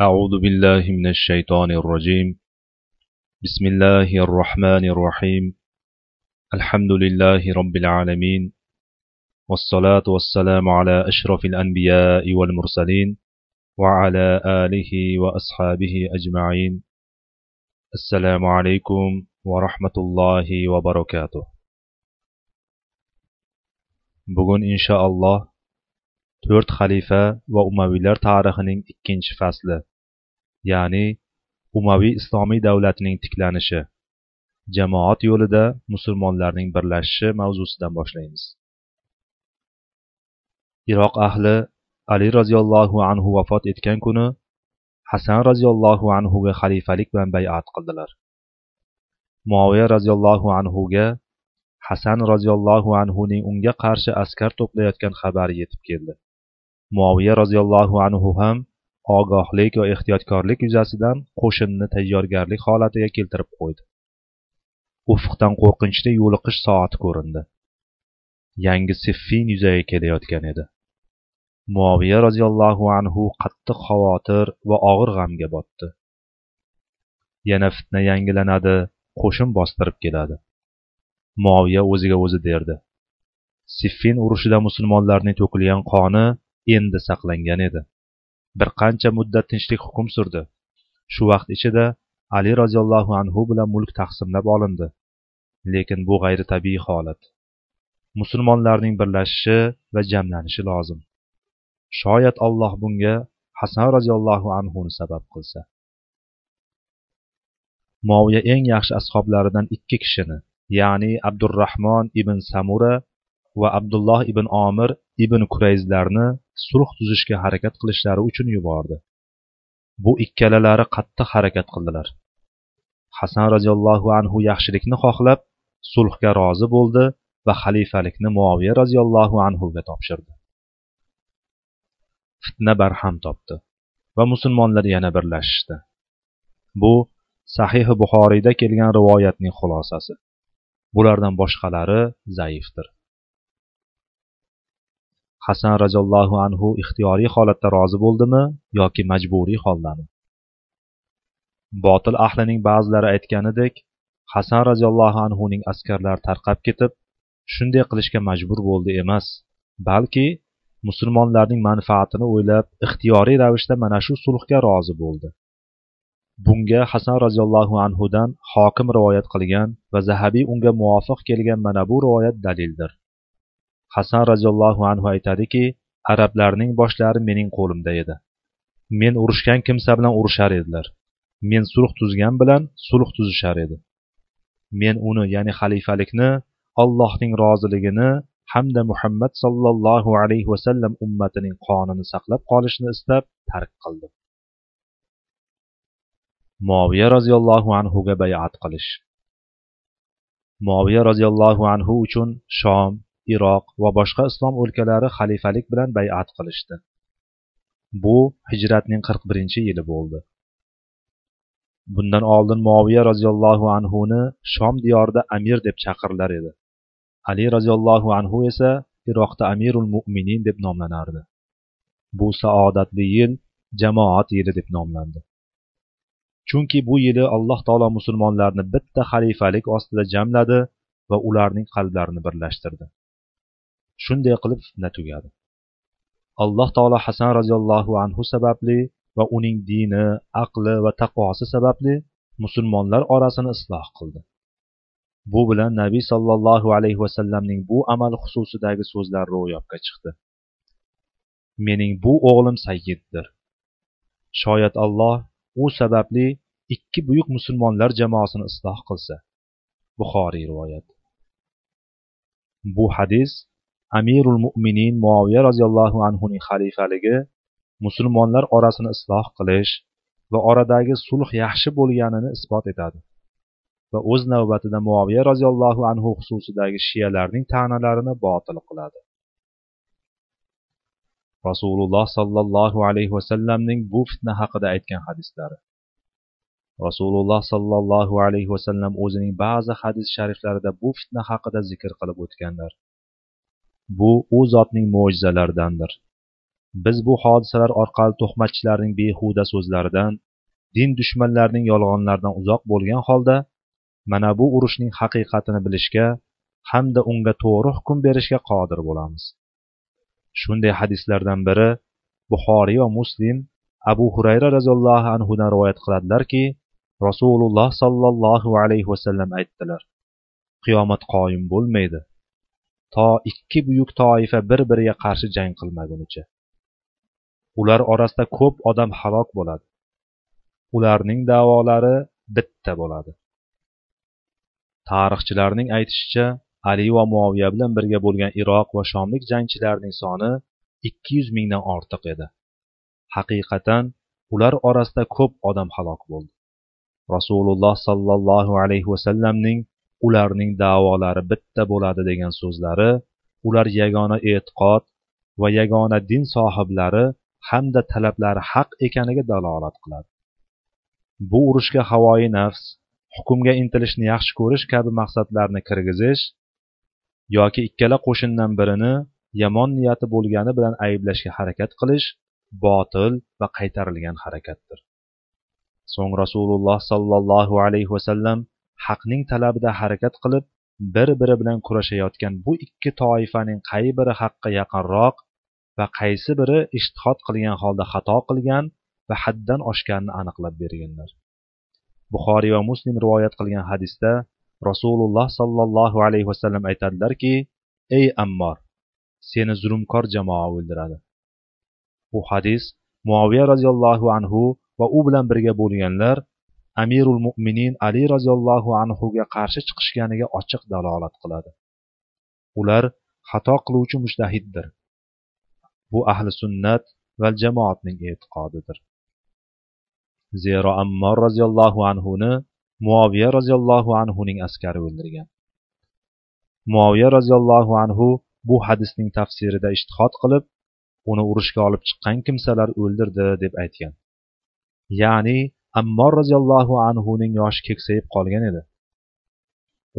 أعوذ بالله من الشيطان الرجيم. بسم الله الرحمن الرحيم. الحمد لله رب العالمين. والصلاة والسلام على أشرف الأنبياء والمرسلين وعلى آله وأصحابه أجمعين. السلام عليكم ورحمة الله وبركاته. bugun inshaalloh to'rt xalifa va umaviylar tarixining ikkinchi fasli ya'ni umaviy islomiy davlatining tiklanishi. Jamoat yo'lida musulmonlarning birlashishi mavzusidan boshlaymiz. Iroq ahli ali roziyallohu anhu vafot etgan kuni hasan roziyallohu anhuga xalifalik bilan bayat qildilar. Muoviya roziyallohu anhuga hasan roziyallohu anhuning unga qarshi askar to'playotgan xabari yetib keldi. Muoviya roziyallohu anhu ham ogohlik va ehtiyotkorlik yuzasidan qo'shinni tayyorgarlik holatiga keltirib qo'ydi. Ufqdan qo'rqinchli yo'liqish soati ko'rindi. Yangi siffin yuzaga kelayotgan edi. Muoviya roziyallohu anhu qattiq xavotir va og'ir g'amga botdi. Yana fitna yangilanadi qo'shin bostirib keladi. Muoviya o'ziga o'zi derdi. Siffin urushida musulmonlarning to'kilgan qoni endi saqlangan edi. Bir qancha muddat tinchlik hukm surdi. Shu vaqt ichida ali roziyallohu anhu bilan mulk taqsimlab olindi. Lekin bu g'ayritabiiy holat. Musulmonlarning birlashishi va jamlanishi lozim. Shoyat alloh bunga hasan roziyallohu anhuni sabab qilsa. Moviya eng yaxshi ashoblaridan ikki kishini ya'ni abdurahmon ibn samura va abdulloh ibn omir ibn kurayzlarni sulh tuzishga harakat qilishlari uchun yubordi. Bu ikkalalari qattiq harakat qildilar. Hasan roziyallohu anhu yaxshilikni xohlab sulhga rozi bo'ldi va xalifalikni muoviya roziyallohu anhuga topshirdi. Fitna barham topdi va musulmonlar yana birlashishdi. Bu sahih buxoriyda kelgan rivoyatning xulosasi. Bulardan boshqalari zaifdir. Hasan roziyallohu anhu ixtiyoriy holatda rozi bo'ldimi yoki majburiy holdami? Botil ahlining ba'zilari aytganidek hasan roziyallohu anhuning askarlari tarqab ketib shunday qilishga majbur bo'ldi emas balki musulmonlarning manfaatini o'ylab ixtiyoriy ravishda mana shu sulhga rozi bo'ldi. Bunga hasan roziyallohu anhudan hokim rivoyat qilgan va zahabiy unga muvofiq kelgan mana bu rivoyat dalildir. Hasan roziyallohu anhu aytadiki arablarning boshlari mening qo'limda edi. Men urushgan kimsa bilan urushar edilar. Men sulh tuzgan bilan sulh tuzishar edi. Men uni ya'ni xalifalikni allohning roziligini hamda muhammad sollallohu alayhi vasallam ummatining qonini saqlab qolishni istab tark qildim. Moviya roziyallohu anhuga bayat qilish. Moviya roziyallohu anhu uchun shom iroq va boshqa islom o'lkalari xalifalik bilan bayat qilishdi. Bu hijratning qirq birinchi yili bo'ldi. Bundan oldin moviya roziyallohu anhuni shom diyorida amir deb chaqirilar edi. Ali roziyallohu anhu esa iroqda amirul mo'minin deb nomlanardi. Bu saodatli yil jamoat yili deb nomlandi. Chunki bu yili alloh taolo musulmonlarni bitta xalifalik ostida jamladi va ularning qalblarini birlashtirdi. Shunday qilib fitna tugadi. Alloh taolo hasan roziyallohu anhu sababli va uning dini aqli va taqvosi sababli musulmonlar orasini isloh qildi. Bu bilan nabiy sollallohu alayhi vasallamning bu amal xususidagi so'zlari ro'yobga chiqdi. Mening bu o'g'lim sayyiddir. Shoyat alloh u sababli ikki buyuk musulmonlar jamoasini isloh qilsa. Buxoriy rivoyat. Bu hadis amirul mo'minin muoviya roziyallohu anhuning xalifaligi musulmonlar orasini isloh qilish va oradagi sulh yaxshi bo'lganini isbot etadi. Va o'z navbatida muoviya roziyallohu anhu xususidagi shiyalarning ta'nalarini botil qiladi. Rasululloh sollallohu alayhi vasallamning bu fitna haqida aytgan hadislari. Rasululloh sollallohu alayhi vasallam o'zining ba'zi hadis shariflarida bu fitna haqida zikr qilib o'tganlar. Bu u zotning mo'jizalaridandir. Biz bu hodisalar orqali tuhmatchilarning behuda so'zlaridan din dushmanlarining yolg'onlaridan uzoq bo'lgan holda mana bu urushning haqiqatini bilishga hamda unga to'g'ri hukm berishga qodir bo'lamiz. Shunday hadislardan biri buxoriy va muslim abu hurayra roziyallohu anhudan rivoyat qiladilarki rasululloh sollallohu alayhi vasallam aytdilar qiyomat qoyim bo'lmaydi. To ikki buyuk toifa bir biriga qarshi jang qilmagunicha. Ular orasida ko'p odam halok bo'ladi. Ularning davolari bitta bo'ladi. Tarixchilarning aytishicha ali va muoviya bilan birga bo'lgan iroq va shomlik jangchilarning soni ikki yuz mingdan ortiq edi. Haqiqatan ular orasida ko'p odam halok bo'ldi. Rasululloh sollallohu alayhi vasallamning ularning davolari bitta bo'ladi degan so'zlari ular yagona e'tiqod va yagona din sohiblari hamda talablari haq ekaniga dalolat qiladi. Bu urushga havoyi nafs hukmga intilishni yaxshi ko'rish kabi maqsadlarni kirgizish yoki ikkala qo'shindan birini yomon niyati bo'lgani bilan ayblashga harakat qilish botil va qaytarilgan harakatdir. So'ng rasululloh sollallohu alayhi vasallam haqning talabida harakat qilib bir biri bilan kurashayotgan bu ikki toifaning qay biri haqqa yaqinroq va qaysi biri ishtihod qilgan holda xato qilgan va haddan oshganini aniqlab berganlar. Buxoriy va muslim rivoyat qilgan hadisda rasululloh sollallohu alayhi vasallam aytadilarki ey ammor seni zulmkor jamoa o'ldiradi. Bu hadis muaviya roziyallohu anhu va u bilan birga bo'lganlar amirul mo'minin ali roziyallohu anhuga qarshi chiqishganiga ochiq dalolat qiladi. Ular xato qiluvchi mushtahiddir. Bu ahli sunnat va jamoatning e'tiqodidir. Zero ammor roziyallohu anhuni muoviya roziyallohu anhuning askari o'ldirgan. Muoviya roziyallohu anhu bu hadisning tafsirida ishtihod qilib uni urushga olib chiqqan kimsalar o'ldirdi deb aytgan. Ya'ni ammor roziyallohu anhuning yoshi keksayib qolgan edi.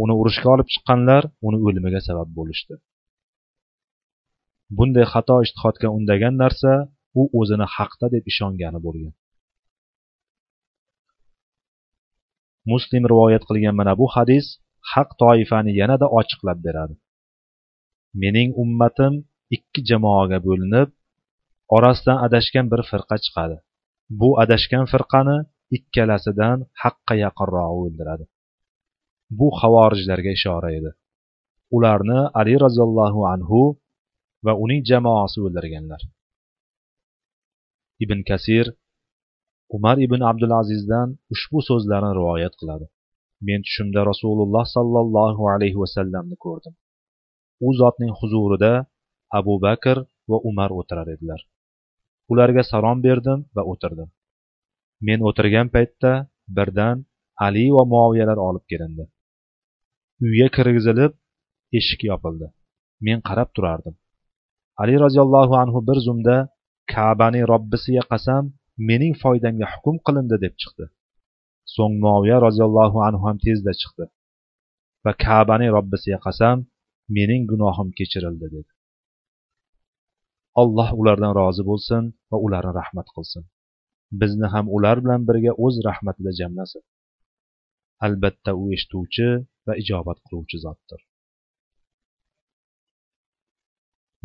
Uni urushga olib chiqqanlar uni o'limiga sabab bo'lishdi. Bunday xato ishtihodga undagan narsa u o'zini haqda deb ishongani bo'lgan. Muslim rivoyat qilgan mana bu hadis haq toifani yanada ochiqlab beradi. Mening ummatim ikki jamoaga bo'linib orasidan adashgan bir firqa chiqadi. Bu adashgan firqani ikkalasidan haqqa yaqinrog'i o'ldiradi. Bu havorijlarga ishora edi. Ularni ali roziyallohu anhu va uning jamoasi o'ldirganlar. Ibn kasir umar ibn abdulazizdan ushbu so'zlarni rivoyat qiladi. Men tushimda rasululloh sollallohu alayhi vasallamni ko'rdim. U zotning huzurida abu bakr va umar o'tirar edilar. Ularga salom berdim va o'tirdim. Men o'tirgan paytda birdan ali va muoviyalar olib kelindi. Uyga kirgizilib eshik yopildi. Men qarab turardim. Ali roziyallohu anhu bir zumda kabaning robbisiga qasam mening foydamga hukm qilindi deb chiqdi. So'ng muoviya roziyallohu anhu ham tezda chiqdi va kabaning robbisiga qasam mening gunohim kechirildi dedi. Alloh ulardan rozi bo'lsin va ularni rahmat qilsin. Bizni ham ular bilan birga o'z rahmatida jamlasin albatta u eshituvchi va ijobat qiluvchi zotdir.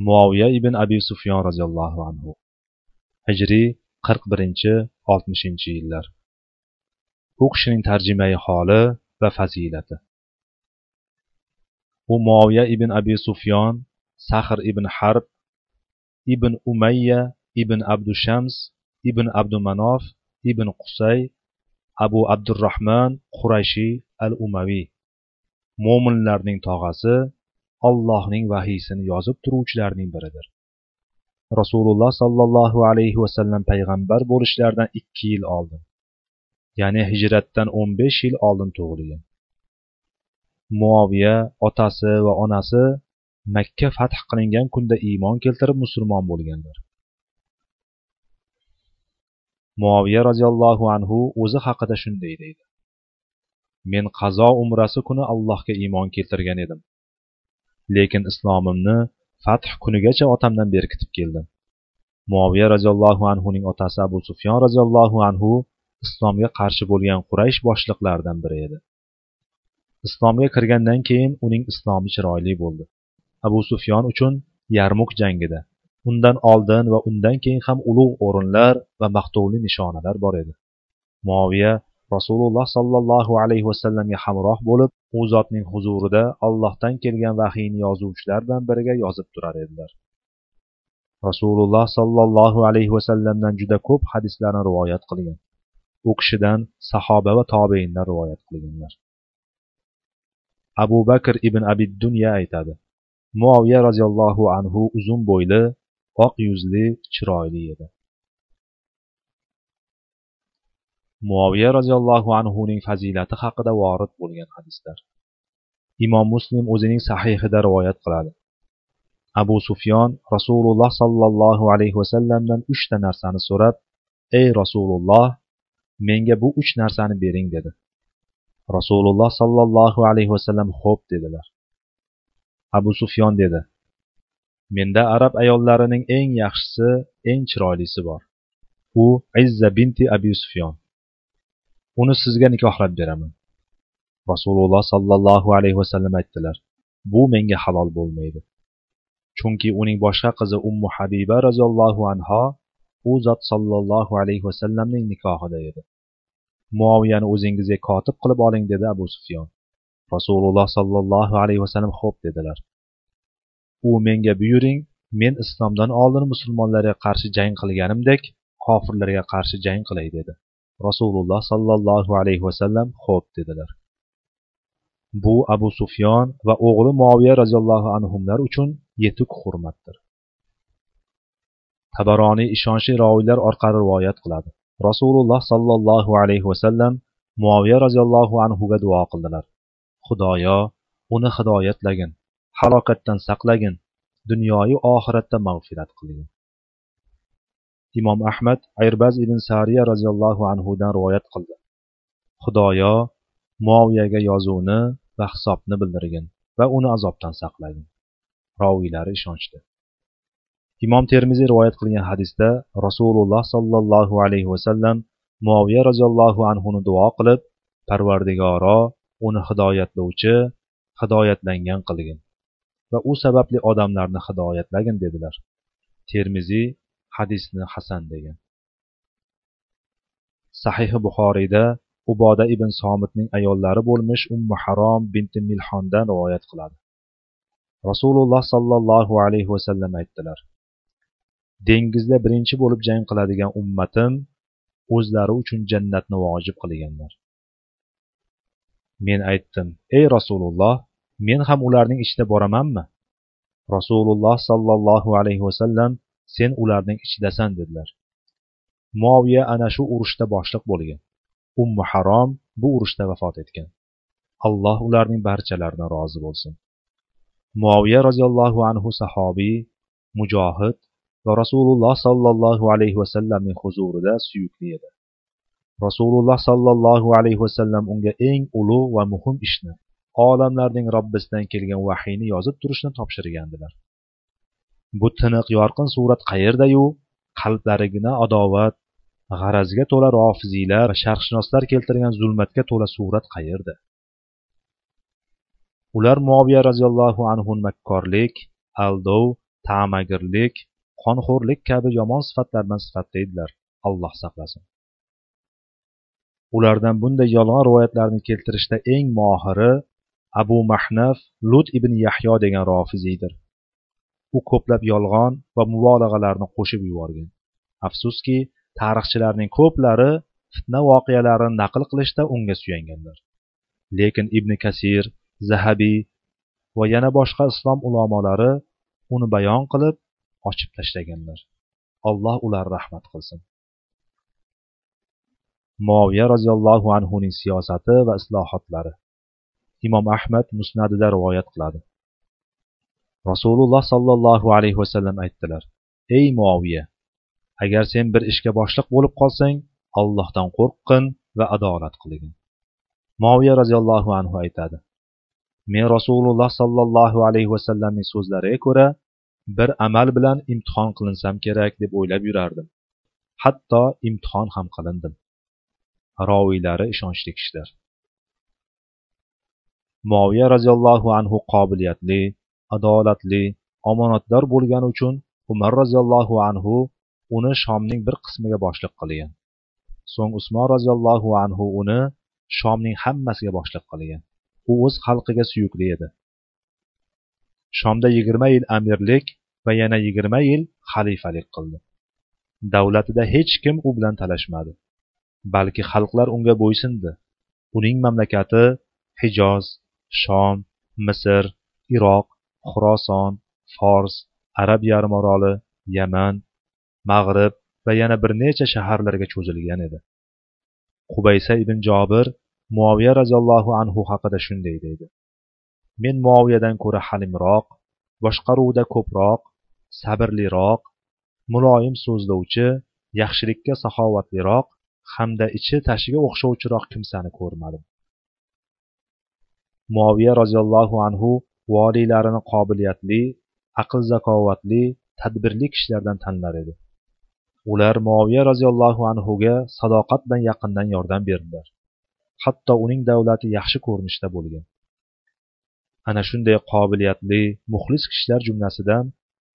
Muoviya ibn abi sufyon roziyallohu anhu hijriy qirq birinchi oltmishinchi yillar. U kishining tarjimai holi va fazilati. U muoviya ibn abi sufyon sahr ibn harb ibn umayya ibn abdushams ibn abdumanof ibn qusay abu abdurahmon qurayshi al umaviy mo'minlarning tog'asi allohning vahiysini yozib turuvchilarning biridir. Rasululloh sollallohu alayhi vasallam payg'ambar bo'lishlaridan ikki yil oldin ya'ni hijratdan o'n besh yil oldin tug'ilgan. Muoviya otasi va onasi makka fath qilingan kunda iymon keltirib musulmon bo'lganlar. Muoviya roziyallohu anhu o'zi haqida shunday deydi. Men qazo umrasi kuni allohga iymon keltirgan edim. Lekin islomimni fath kunigacha otamdan berkitib keldim. Muoviya roziyallohu anhuning otasi abu sufyon roziyallohu anhu islomga qarshi bo'lgan quraysh boshliqlaridan biri edi. Islomga kirgandan keyin uning islomi chiroyli bo'ldi. Abu sufyon uchun yarmuk jangida undan oldin va undan keyin ham ulug' o'rinlar va maqtovli nishonalar bor edi. Muoviya rasululloh sollallohu alayhi vasallamga hamroh bo'lib u zotning huzurida allohdan kelgan vahiyni yozuvchilar bilan birga yozib turar edilar. Rasululloh sollallohu alayhi vasallamdan juda ko'p hadislarni rivoyat qilgan. U kishidan sahoba va tobeinlar rivoyat qilganlar. Abu bakr ibn abid dunya aytadi muoviya roziyallohu anhu uzun bo'yli oq yuzli chiroyli edi. Muoviya roziyallohu anhuning fazilati haqida vorid bo'lgan hadislar. Imom muslim o'zining sahihida rivoyat qiladi. Abu sufyon rasululloh sollallohu alayhi vasallamdan uchta narsani so'rab ey rasululloh menga bu uch narsani bering dedi. Rasululloh sollallohu alayhi vasallam xo'p dedilar. Abu sufyon dedi menda arab ayollarining eng yaxshisi eng chiroylisi bor. U izza binti abi sufyon. Uni sizga nikohlab beraman. Rasululloh sollallohu alayhi vasallam aytdilar bu menga halol bo'lmaydi. Chunki uning boshqa qizi ummu habiba roziyallohu anho u zot sollallohu alayhi vasallamning nikohida edi. Muoviyani o'zingizga kotib qilib oling dedi abu sufyon. Rasululloh sollallohu alayhi vasallam xo'p dedilar. U menga buyuring men islomdan oldin musulmonlarga qarshi jang qilganimdek kofirlarga qarshi jang qilay dedi. Rasululloh sollallohu alayhi vasallam xo'p dedilar. Bu abu sufyon va o'g'li moviya roziyallohu anhular uchun yetuk hurmatdir. Tabaroniy ishonchli roviylar orqali rivoyat qiladi. Rasululloh sollallohu alayhi vasallam muoviya roziyallohu anhuga duo qildilar. Xudoyo uni hidoyatlagin halokatdan saqlagin dunyoyu oxiratda mag'firat qilgin. Imom ahmad ayrbaz ibn sariya roziyallohu anhudan rivoyat qildi. Xudoyo muoviyaga yozuvni va hisobni bildirgin va uni azobdan saqlagin. Roviylari ishonchli. Imom termiziy rivoyat qilgan hadisda rasululloh sollallohu alayhi vasallam muoviya roziyallohu anhuni duo qilib parvardigoro uni hidoyatlovchi hidoyatlangan qilgin. Va u sababli odamlarni hidoyatlagin dedilar. Termiziy hadisni hasan degan. Sahihi buxoriyda uboda ibn somitning ayollari bo'lmish ummu harom binti milhondan rivoyat qiladi. Rasululloh sollallohu alayhi vasallam aytdilar dengizda birinchi bo'lib jang qiladigan ummatim o'zlari uchun jannatni vojib qilganlar. Men aytdim ey rasululloh men ham ularning ichida boramanmi? Rasululloh sollallohu alayhi vasallam sen ularning ichidasan dedilar. Moviya ana shu urushda boshliq bo'lgan. Ummu harom bu urushda vafot etgan. Alloh ularning barchalaridan rozi bo'lsin. Muoviya roziyallohu anhu sahobiy mujohid va rasululloh sollallohu alayhi vasallamning huzurida suyukli edi. Rasululloh sollallohu alayhi vasallam unga eng ulug' va muhim ishni olamlarning robbisidan kelgan vahiyni yozib turishni topshirgandilar. Bu tiniq yorqin surat qayerdayu? Qalblarigina adovat g'arazga to'la rofiziylar va sharqshunoslar keltirgan zulmatga to'la surat qayerda? Ular muoviya roziyallohu anhu makkorlik aldov ta'magirlik qonxo'rlik kabi yomon sifatlar bilan sifatlaydilar alloh saqlasin. Ulardan bunday yolg'on rivoyatlarni keltirishda eng mohiri abu mahnaf lut ibn yahyo degan rofiziydir. U ko'plab yolg'on va mubolag'alarni qo'shib yuborgan. Afsuski tarixchilarning ko'plari fitna voqealarini naql qilishda unga suyanganlar. Lekin ibn kasir zahabiy va yana boshqa islom ulamolari uni bayon qilib ochib tashlaganlar. Alloh ular rahmat qilsin. Moviya roziyallohu anhuning siyosati va islohotlari. Imom ahmad musnadida rivoyat qiladi. Rasululloh sollallohu alayhi vasallam aytdilar ey muoviya agar sen bir ishga boshliq bo'lib qolsang allohdan qo'rqqin va adolat qilgin muoviya roziyallohu anhu aytadi men rasululloh sollallohu alayhi vasallamning so'zlariga ko'ra bir amal bilan imtihon qilinsam kerak deb o'ylab yurardim. Hatto imtihon ham qilindim. Roviylari ishonchli kishilar. Moviya roziyallohu anhu qobiliyatli adolatli omonatdor bo'lgani uchun umar roziyallohu anhu uni shomning bir qismiga boshliq qilgan. So'ng usmon roziyallohu anhu uni shomning hammasiga boshliq qilgan. U o'z xalqiga suyukli edi. Shomda yigirma yil amirlik va yana yigirma yil xalifalik qildi. Davlatida hech kim u bilan talashmadi balki xalqlar unga bo'ysundi uning mamlakati hijoz shom misr iroq xuroson fors arab yarimoroli yaman mag'rib va yana bir necha shaharlarga cho'zilgan edi. Qubaysa ibn jobir muoviya roziyallohu anhu haqida shunday deydi. Men muoviyadan ko'ra halimroq boshqaruvda ko'proq sabrliroq muloyim so'zlovchi yaxshilikka saxovatliroq hamda ichi tashiga o'xshovchiroq kimsani ko'rmadim. Muoviya roziyallohu anhu voliylarini qobiliyatli aql zakovatli tadbirli kishilardan tanlar edi. Ular muoviya roziyallohu anhuga sadoqat bilan yaqindan yordam berdilar. Hatto uning davlati yaxshi ko'rinishda bo'lgan. Ana shunday qobiliyatli muxlis kishilar jumlasidan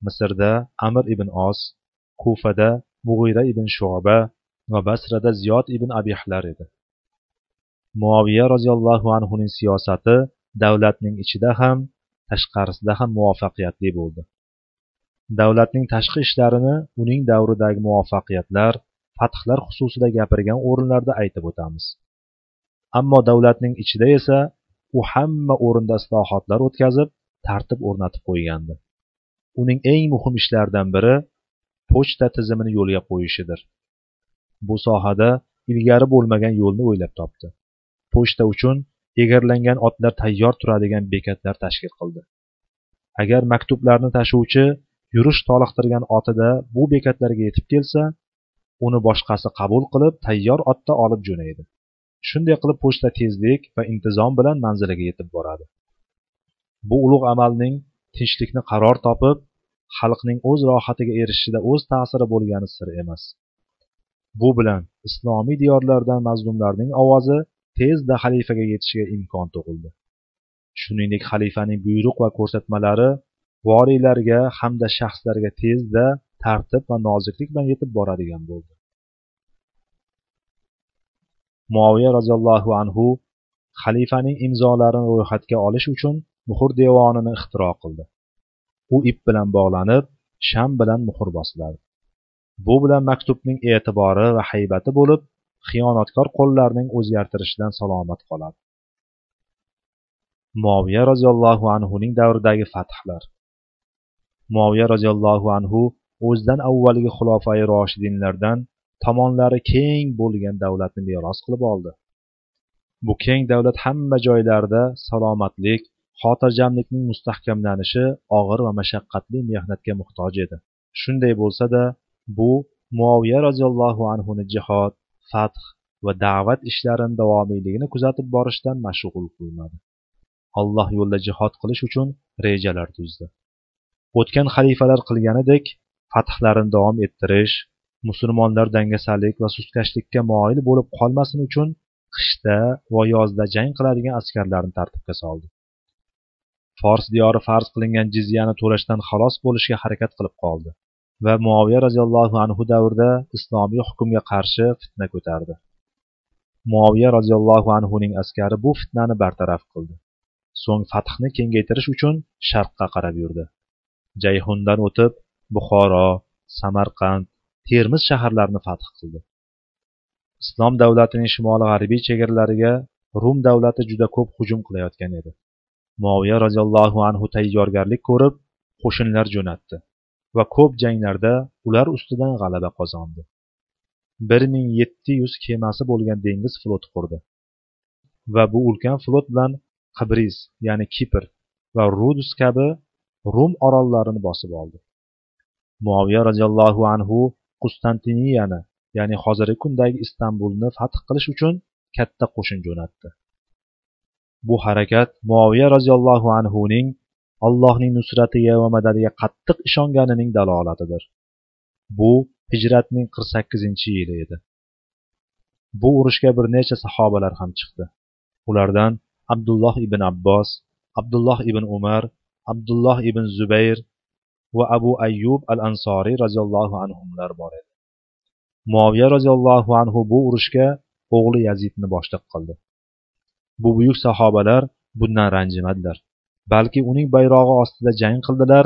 misrda amir ibn os kufada mug'ira ibn shuba va basrada ziyod ibn abihlar edi. Muoviya roziyallohu anhuning siyosati davlatning ichida ham tashqarisida ham muvaffaqiyatli bo'ldi. Davlatning tashqi ishlarini uning davridagi muvaffaqiyatlar fathlar xususida gapirgan o'rinlarda aytib o'tamiz. Ammo davlatning ichida esa u hamma o'rinda islohotlar o'tkazib tartib o'rnatib qo'ygandi. Uning eng muhim ishlaridan biri pochta tizimini yo'lga qo'yishidir. Bu sohada ilgari bo'lmagan yo'lni o'ylab topdi. Pochta uchun egarlangan otlar tayyor turadigan bekatlar tashkil qildi. Agar maktublarni tashuvchi yurish toliqtirgan otida bu bekatlarga yetib kelsa uni boshqasi qabul qilib tayyor otda olib jo'naydi. Shunday qilib pochta tezlik va intizom bilan manziliga yetib boradi. Bu ulug' amalning tinchlikni qaror topib xalqning o'z rohatiga erishishida o'z ta'siri bo'lgani sir emas. Bu bilan islomiy diyorlardan mazlumlarning ovozi tezda xalifaga yetishiga imkon tug'ildi. Shuningdek xalifaning buyruq va ko'rsatmalari voriylarga hamda shaxslarga tezda tartib va noziklik bilan yetib boradigan bo'ldi. Muaviya roziyallohu anhu xalifaning imzolarini ro'yxatga olish uchun muhr devonini ixtiro qildi. U ip bilan bog'lanib sham bilan muhr bosiladi bu bilan maktubning e'tibori va haybati bo'lib xiyonatkor qo'llarning o'zgartirishidan salomat qoladi. Moviya roziyallohu anhuning davridagi fathlar. Moviya roziyallohu anhu o'zidan avvalgi xulofai roshidinlardan tomonlari keng bo'lgan davlatni meros qilib oldi. Bu keng davlat hamma joylarda salomatlik xotirjamlikning mustahkamlanishi og'ir va mashaqqatli mehnatga muhtoj edi. Shunday bo'lsa da bu muoviya roziyallohu anhuni jihod fath va da'vat ishlarini davomiyligini kuzatib borishdan mashg'ul qilmadi. Alloh yo'lida jihod qilish uchun rejalar tuzdi. O'tgan xalifalar qilganidek fathlarini davom ettirish musulmonlar dangasalik va sustkashlikka moyil bo'lib qolmasin uchun qishda va yozda jang qiladigan askarlarni tartibga soldi. Fors diyori farz qilingan jizyani to'lashdan xalos bo'lishga harakat qilib qoldi. Va muoviya roziyallohu anhu davrida islomiy hukmga qarshi fitna ko'tardi. Muoviya roziyallohu anhuning askari bu fitnani bartaraf qildi. So'ng fathni kengaytirish uchun sharqqa qarab yurdi. Jayhundan o'tib buxoro samarqand termiz shaharlarini fath qildi. Islom davlatining shimoli g'arbiy chegaralariga rum davlati juda ko'p hujum qilayotgan edi. Muoviya roziyallohu anhu tayyorgarlik ko'rib qo'shinlar jo'natdi. Va ko'p janglarda ular ustidan g'alaba qozondi. bir ming yetti yuz kemasi bo'lgan dengiz floti qurdi. Va bu ulkan flot bilan qibris ya'ni kipr va rudus kabi rum orollarini bosib oldi. Muaviya roziyallohu anhu qustantiniyani ya'ni hozirgi kundagi istanbulni fath qilish uchun katta qo'shin jo'natdi. Bu harakat muaviya roziyallohu anhuning allohning nusratiga va madadiga qattiq ishonganining dalolatidir. Bu hijratning qirq sakkizinchi yili edi. Bu urushga bir necha sahobalar ham chiqdi. Ulardan abdulloh ibn abbos abdulloh ibn umar abdulloh ibn zubayr va abu ayyub al ansoriy roziyallohu anhular bor edi. Muoviya roziyallohu anhu bu urushga o'g'li yazidni boshliq qildi. Bu buyuk sahobalar bundan ranjimadilar. Balki uning bayrog'i ostida jang qildilar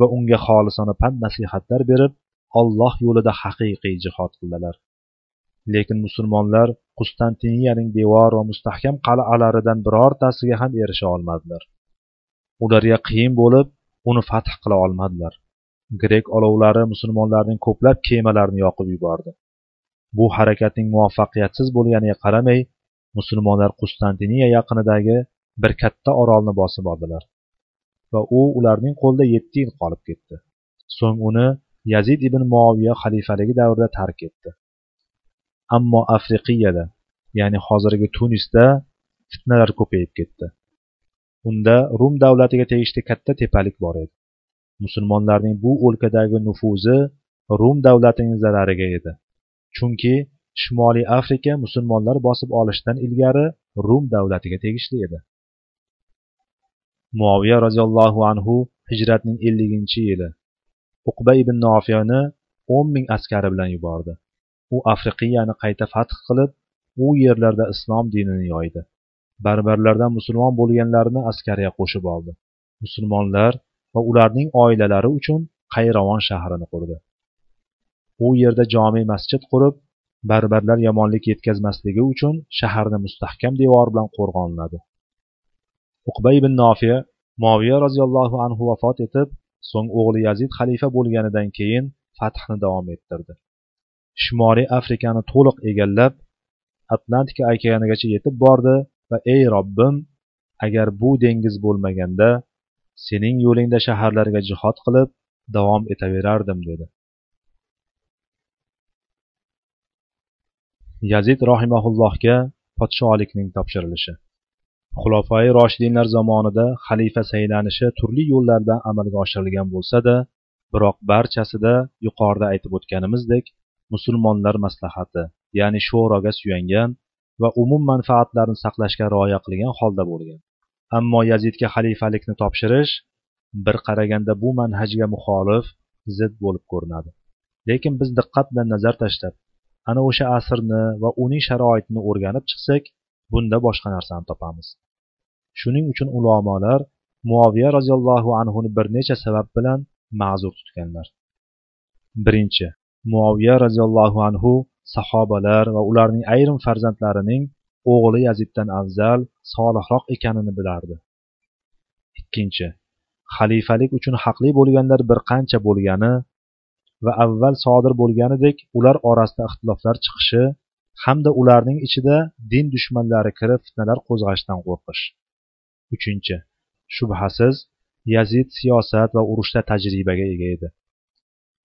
va unga xolisona pand nasihatlar berib olloh yo'lida haqiqiy jihod qildilar. Lekin musulmonlar qustantiniyaning devor va mustahkam qal'alaridan birortasiga ham erisha olmadilar. Ularga qiyin bo'lib uni fath qila olmadilar. Grek olovlari musulmonlarning ko'plab kemalarini yoqib yubordi. Bu harakatning muvaffaqiyatsiz bo'lganiga qaramay musulmonlar qustantiniya yaqinidagi bir katta orolni bosib oldilar. Va u ularning qo'lida yetti yil qolib ketdi. So'ng uni yazid ibn muoviya xalifaligi davrida tark etdi. Ammo afriqiyada ya'ni hozirgi tunisda fitnalar ko'payib ketdi. Unda rum davlatiga tegishli katta tepalik bor edi. Musulmonlarning bu o'lkadagi nufuzi rum davlatining zarariga edi. Chunki shimoliy afrika musulmonlar bosib olishdan ilgari rum davlatiga tegishli edi. Muoviya roziyallohu anhu hijratning elliginchi yili. Uqba ibn nofiyani o'n ming askari bilan yubordi. U afriqiyani qayta fath qilib u yerlarda islom dinini yoydi. Barbarlardan musulmon bo'lganlarni askariga qo'shib oldi. Musulmonlar va ularning oilalari uchun qayravon shahrini qurdi. U yerda jome masjid qurib barbarlar yomonlik yetkazmasligi uchun shaharni mustahkam devor bilan qo'rg'onladi. Uqba ibn nofiya moviya roziyallohu anhu vafot etib so'ng o'g'li yazid xalifa bo'lganidan keyin fathni davom ettirdi. Shimoliy afrikani to'liq egallab atlantika okeanigacha yetib bordi va ey robbim agar bu dengiz bo'lmaganda sening yo'lingda shaharlarga jihod qilib davom etaverardim dedi. Yazid rohimaullohga podsholikning topshirilishi. Xulofai roshidinlar zamonida xalifa saylanishi turli yo'llar bilan amalga oshirilgan bo'lsa-da, biroq barchasida yuqorida aytib o'tganimizdek musulmonlar maslahati ya'ni sho'roga suyangan va umum manfaatlarni saqlashga rioya qilgan holda bo'lgan. Ammo yazidga xalifalikni topshirish bir qaraganda bu manhajga muxolif zid bo'lib ko'rinadi. Lekin biz diqqat bilan nazar tashlab ana o'sha asrni va uning sharoitini o'rganib chiqsak bunda boshqa narsani topamiz. Shuning uchun ulamolar muoviya roziyallohu anhuni bir necha sabab bilan ma'zur tutganlar. Birinchi muoviya roziyallohu anhu sahobalar va ularning ayrim farzandlarining o'g'li yaziddan afzal solihroq ekanini bilardi. Ikkinchi xalifalik uchun haqli bo'lganlar bir qancha bo'lgani va avval sodir bo'lganidek ular orasida ixtiloflar chiqishi hamda ularning ichida din dushmanlari kirib fitnalar qo'zg'ashdan qo'rqish. Uchinchi shubhasiz yazid siyosat va urushda tajribaga ega edi.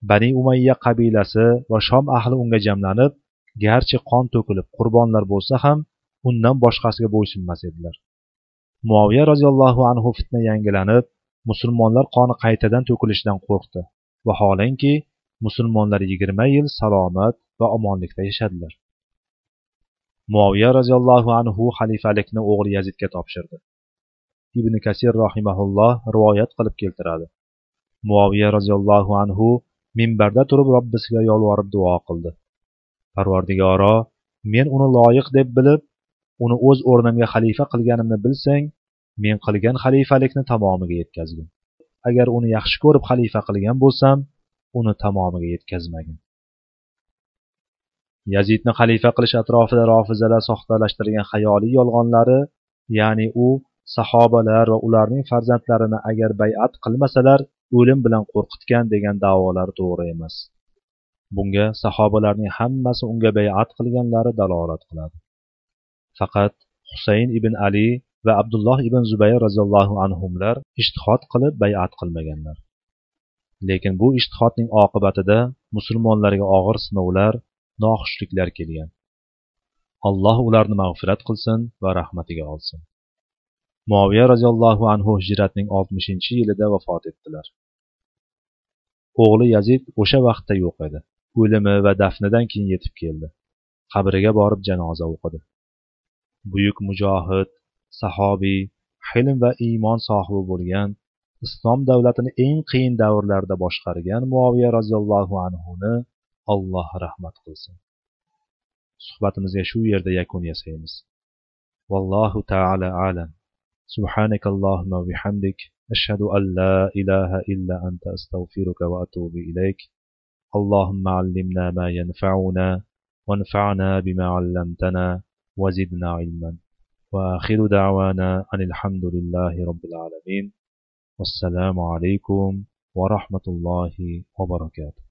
Bani umayya qabilasi va shom ahli unga jamlanib garchi qon to'kilib qurbonlar bo'lsa ham undan boshqasiga bo'ysunmas edilar. Muoviya roziyallohu anhu fitna yangilanib musulmonlar qoni qaytadan to'kilishidan qo'rqdi. Vaholanki musulmonlar yigirma yil salomat va omonlikda yashadilar. Muoviya roziyallohu anhu xalifalikni o'g'li yazidga topshirdi. Ibn kasir rohimaulloh rivoyat qilib keltiradi. Muoviya roziyallohu anhu minbarda turib robbisiga yolvorib duo qildi. Parvardigoro men uni loyiq deb bilib uni o'z o'rnimga xalifa qilganimni bilsang men qilgan xalifalikni tamomiga yetkazgin. Agar uni yaxshi ko'rib xalifa qilgan bo'lsam uni tamomiga yetkazmagin. Yazidni xalifa qilish atrofida rofizalar soxtalashtirgan xayoliy yolg'onlari ya'ni u sahobalar va ularning farzandlarini agar bay'at qilmasalar o'lim bilan qo'rqitgan degan da'volar to'g'ri emas. Bunga sahobalarning hammasi unga bay'at qilganlari dalolat qiladi. Faqat husayn ibn ali va abdulloh ibn zubayr roziyallohu anhular ishtihod qilib bay'at qilmaganlar. Lekin bu ishtihodning oqibatida musulmonlarga og'ir sinovlar noxushliklar kelgan. Alloh ularni mag'firat qilsin va rahmatiga olsin. Muoviya roziyallohu anhu hijratning oltmishinchi yilida vafot etdilar. O'g'li yazid o'sha vaqtda yo'q edi. O'limi va dafnidan keyin yetib keldi. Qabriga borib janoza o'qidi. Buyuk mujohid sahobiy hilm va iymon sohibi bo'lgan islom davlatini eng qiyin davrlarda boshqargan muoviya roziyallohu anhuni alloh rahmat qilsin. Suhbatimizga shu yerda yakun yasaymiz. Vallohu taala alam. سبحانك اللهم وبحمدك أشهد أن لا إله إلا أنت أستغفرك وأتوب إليك اللهم علمنا ما ينفعنا وانفعنا بما علمتنا وزدنا علما وآخر دعوانا أن الحمد لله رب العالمين والسلام عليكم ورحمة الله وبركاته